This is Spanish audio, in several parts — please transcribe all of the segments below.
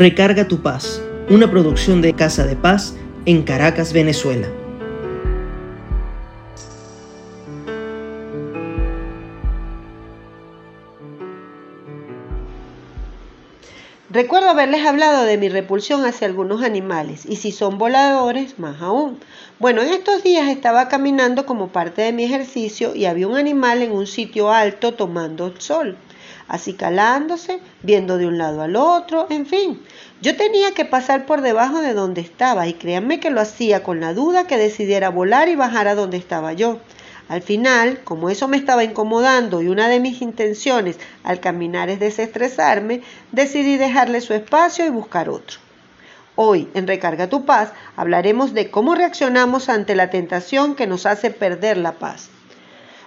Recarga tu paz, una producción de Casa de Paz en Caracas, Venezuela. Recuerdo haberles hablado de mi repulsión hacia algunos animales y si son voladores, más aún. Bueno, en estos días estaba caminando como parte de mi ejercicio y había un animal en un sitio alto tomando sol, acicalándose, viendo de un lado al otro, en fin. Yo tenía que pasar por debajo de donde estaba y créanme que lo hacía con la duda que decidiera volar y bajar a donde estaba yo. Al final, como eso me estaba incomodando y una de mis intenciones al caminar es desestresarme, decidí dejarle su espacio y buscar otro. Hoy, en Recarga tu paz, hablaremos de cómo reaccionamos ante la tentación que nos hace perder la paz.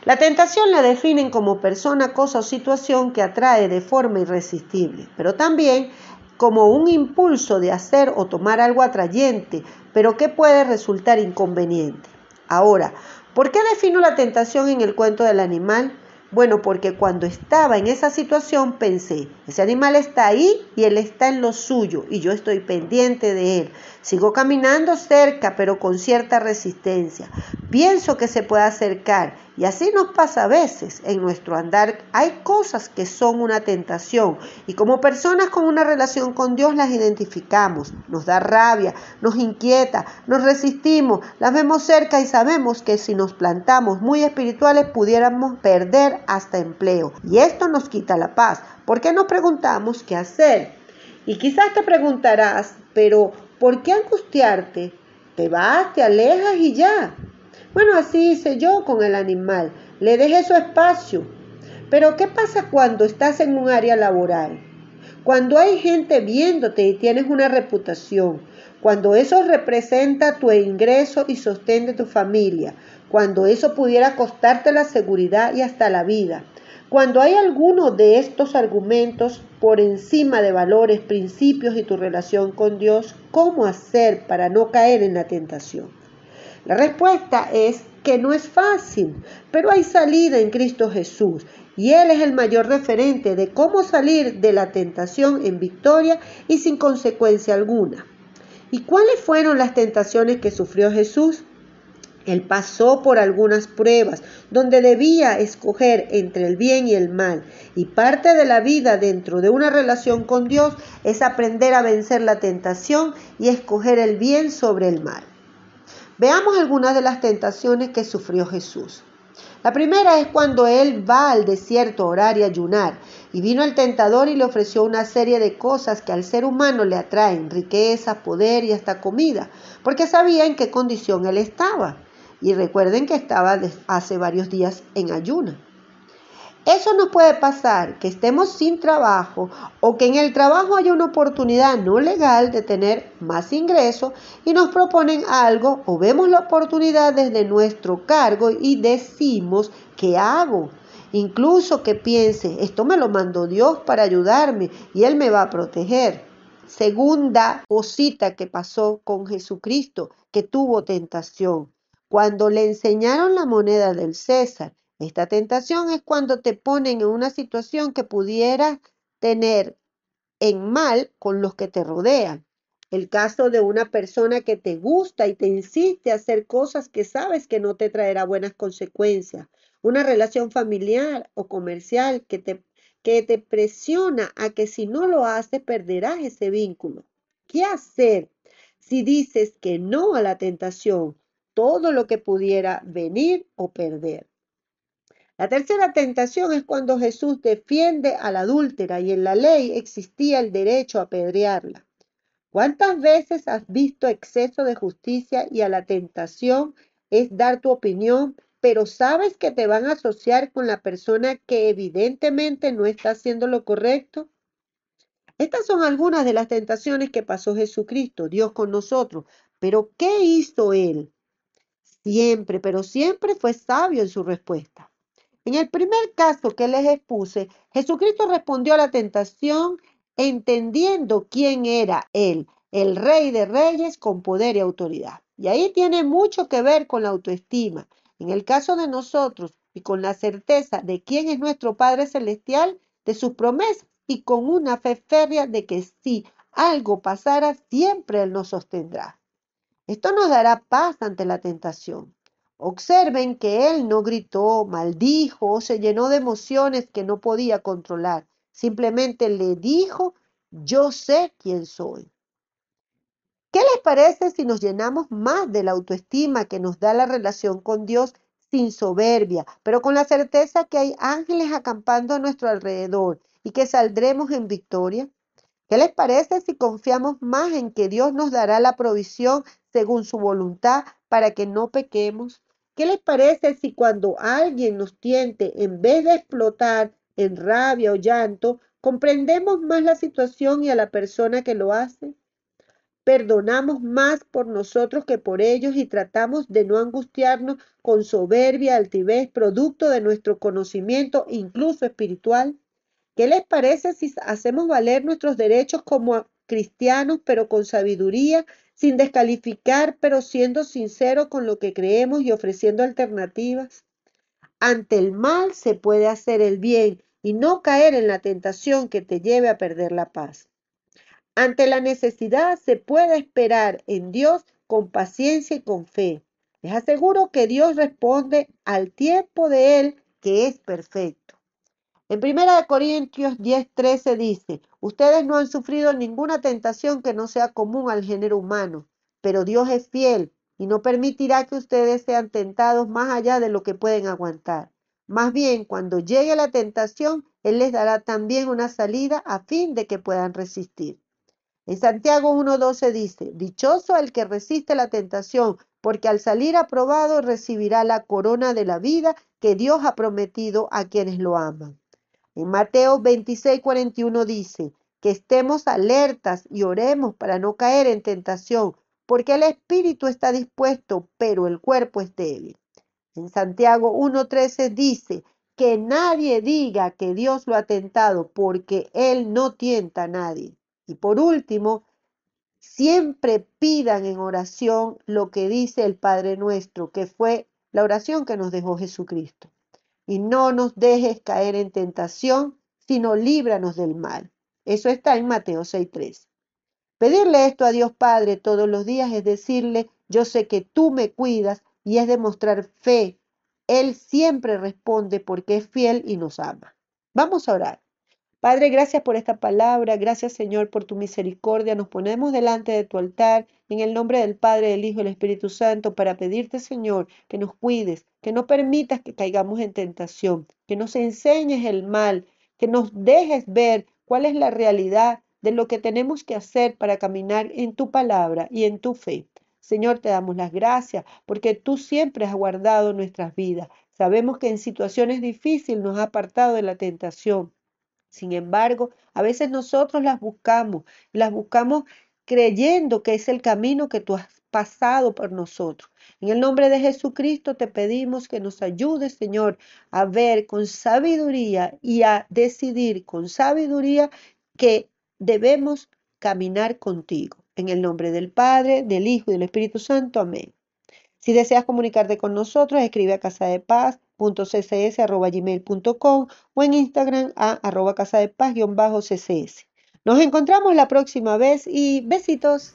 La tentación la definen como persona, cosa o situación que atrae de forma irresistible, pero también como un impulso de hacer o tomar algo atrayente, pero que puede resultar inconveniente. Ahora, ¿Por qué defino la tentación en el cuento del animal? Bueno, porque cuando estaba en esa situación pensé, ese animal está ahí y él está en lo suyo y yo estoy pendiente de él. Sigo caminando cerca, pero con cierta resistencia. Pienso que se puede acercar y así nos pasa a veces en nuestro andar. Hay cosas que son una tentación y como personas con una relación con Dios las identificamos. Nos da rabia, nos inquieta, nos resistimos, las vemos cerca y sabemos que si nos plantamos muy espirituales pudiéramos perder hasta empleo. Y esto nos quita la paz. ¿Por qué nos preguntamos qué hacer? Y quizás te preguntarás, pero ¿Por qué angustiarte? Te vas, te alejas y ya. Bueno, así hice yo con el animal. Le dejé su espacio. Pero ¿qué pasa cuando estás en un área laboral? Cuando hay gente viéndote y tienes una reputación. Cuando eso representa tu ingreso y sostén de tu familia. Cuando eso pudiera costarte la seguridad y hasta la vida. Cuando hay alguno de estos argumentos por encima de valores, principios y tu relación con Dios, ¿cómo hacer para no caer en la tentación? La respuesta es que no es fácil, pero hay salida en Cristo Jesús y Él es el mayor referente de cómo salir de la tentación en victoria y sin consecuencia alguna. ¿Y cuáles fueron las tentaciones que sufrió Jesús? Él pasó por algunas pruebas donde debía escoger entre el bien y el mal. Y parte de la vida dentro de una relación con Dios es aprender a vencer la tentación y escoger el bien sobre el mal. Veamos algunas de las tentaciones que sufrió Jesús. La primera es cuando él va al desierto a orar y ayunar, y vino el tentador y le ofreció una serie de cosas que al ser humano le atraen, riqueza, poder y hasta comida, porque sabía en qué condición él estaba. Y recuerden que estaba hace varios días en ayuna. Eso nos puede pasar, que estemos sin trabajo o que en el trabajo haya una oportunidad no legal de tener más ingresos y nos proponen algo o vemos la oportunidad desde nuestro cargo y decimos, ¿qué hago? Incluso que piense, esto me lo mandó Dios para ayudarme y Él me va a proteger. Segunda cosita que pasó con Jesucristo, que tuvo tentación. Cuando le enseñaron la moneda del César, esta tentación es cuando te ponen en una situación que pudieras tener en mal con los que te rodean. El caso de una persona que te gusta y te insiste a hacer cosas que sabes que no te traerá buenas consecuencias. Una relación familiar o comercial que te, que te presiona a que si no lo haces perderás ese vínculo. ¿Qué hacer si dices que no a la tentación todo lo que pudiera venir o perder. La tercera tentación es cuando Jesús defiende a la adúltera y en la ley existía el derecho a apedrearla. ¿Cuántas veces has visto exceso de justicia y a la tentación es dar tu opinión, pero sabes que te van a asociar con la persona que evidentemente no está haciendo lo correcto? Estas son algunas de las tentaciones que pasó Jesucristo, Dios con nosotros. Pero ¿qué hizo Él? Siempre, pero siempre fue sabio en su respuesta. En el primer caso que les expuse, Jesucristo respondió a la tentación entendiendo quién era Él, el Rey de Reyes con poder y autoridad. Y ahí tiene mucho que ver con la autoestima. En el caso de nosotros y con la certeza de quién es nuestro Padre Celestial, de sus promesas y con una fe férrea de que sí, algo pasara, siempre Él nos sostendrá. Esto nos dará paz ante la tentación. Observen que Él no gritó, maldijo se llenó de emociones que no podía controlar. Simplemente le dijo, yo sé quién soy. ¿Qué les parece si nos llenamos más de la autoestima que nos da la relación con Dios sin soberbia, pero con la certeza que hay ángeles acampando a nuestro alrededor y que saldremos en victoria? ¿Qué les parece si confiamos más en que Dios nos dará la provisión según su voluntad para que no pequemos? ¿Qué les parece si cuando alguien nos tiente, en vez de explotar en rabia o llanto, comprendemos más la situación y a la persona que lo hace? Perdonamos más por nosotros que por ellos y tratamos de no angustiarnos con soberbia, altivez, producto de nuestro conocimiento, incluso espiritual. ¿Qué les parece si hacemos valer nuestros derechos como cristianos, pero con sabiduría, sin descalificar, pero siendo sinceros con lo que creemos y ofreciendo alternativas? Ante el mal se puede hacer el bien y no caer en la tentación que te lleve a perder la paz. Ante la necesidad se puede esperar en Dios con paciencia y con fe. Les aseguro que Dios responde al tiempo de Él que es perfecto. En 1 Corintios 10:13 dice, ustedes no han sufrido ninguna tentación que no sea común al género humano, pero Dios es fiel y no permitirá que ustedes sean tentados más allá de lo que pueden aguantar. Más bien, cuando llegue la tentación, Él les dará también una salida a fin de que puedan resistir. En Santiago 1.12 dice, Dichoso el que resiste la tentación, porque al salir aprobado recibirá la corona de la vida que Dios ha prometido a quienes lo aman. En Mateo 26.41 dice, que estemos alertas y oremos para no caer en tentación, porque el espíritu está dispuesto, pero el cuerpo es débil. En Santiago 1.13 dice, que nadie diga que Dios lo ha tentado, porque Él no tienta a nadie. Y por último, siempre pidan en oración lo que dice el Padre nuestro, que fue la oración que nos dejó Jesucristo. Y no nos dejes caer en tentación, sino líbranos del mal. Eso está en Mateo 6.3. Pedirle esto a Dios Padre todos los días es decirle, yo sé que tú me cuidas y es demostrar fe. Él siempre responde porque es fiel y nos ama. Vamos a orar. Padre, gracias por esta palabra, gracias Señor por tu misericordia. Nos ponemos delante de tu altar en el nombre del Padre, del Hijo y del Espíritu Santo para pedirte Señor que nos cuides, que no permitas que caigamos en tentación, que nos enseñes el mal, que nos dejes ver cuál es la realidad de lo que tenemos que hacer para caminar en tu palabra y en tu fe. Señor, te damos las gracias porque tú siempre has guardado nuestras vidas. Sabemos que en situaciones difíciles nos has apartado de la tentación sin embargo, a veces nosotros las buscamos, las buscamos creyendo que es el camino que tú has pasado por nosotros. En el nombre de Jesucristo te pedimos que nos ayudes, Señor, a ver con sabiduría y a decidir con sabiduría que debemos caminar contigo. En el nombre del Padre, del Hijo y del Espíritu Santo. Amén. Si deseas comunicarte con nosotros, escribe a casa de paz ccs.gmail.com o en Instagram a arroba casa de paz-ccs. Nos encontramos la próxima vez y besitos.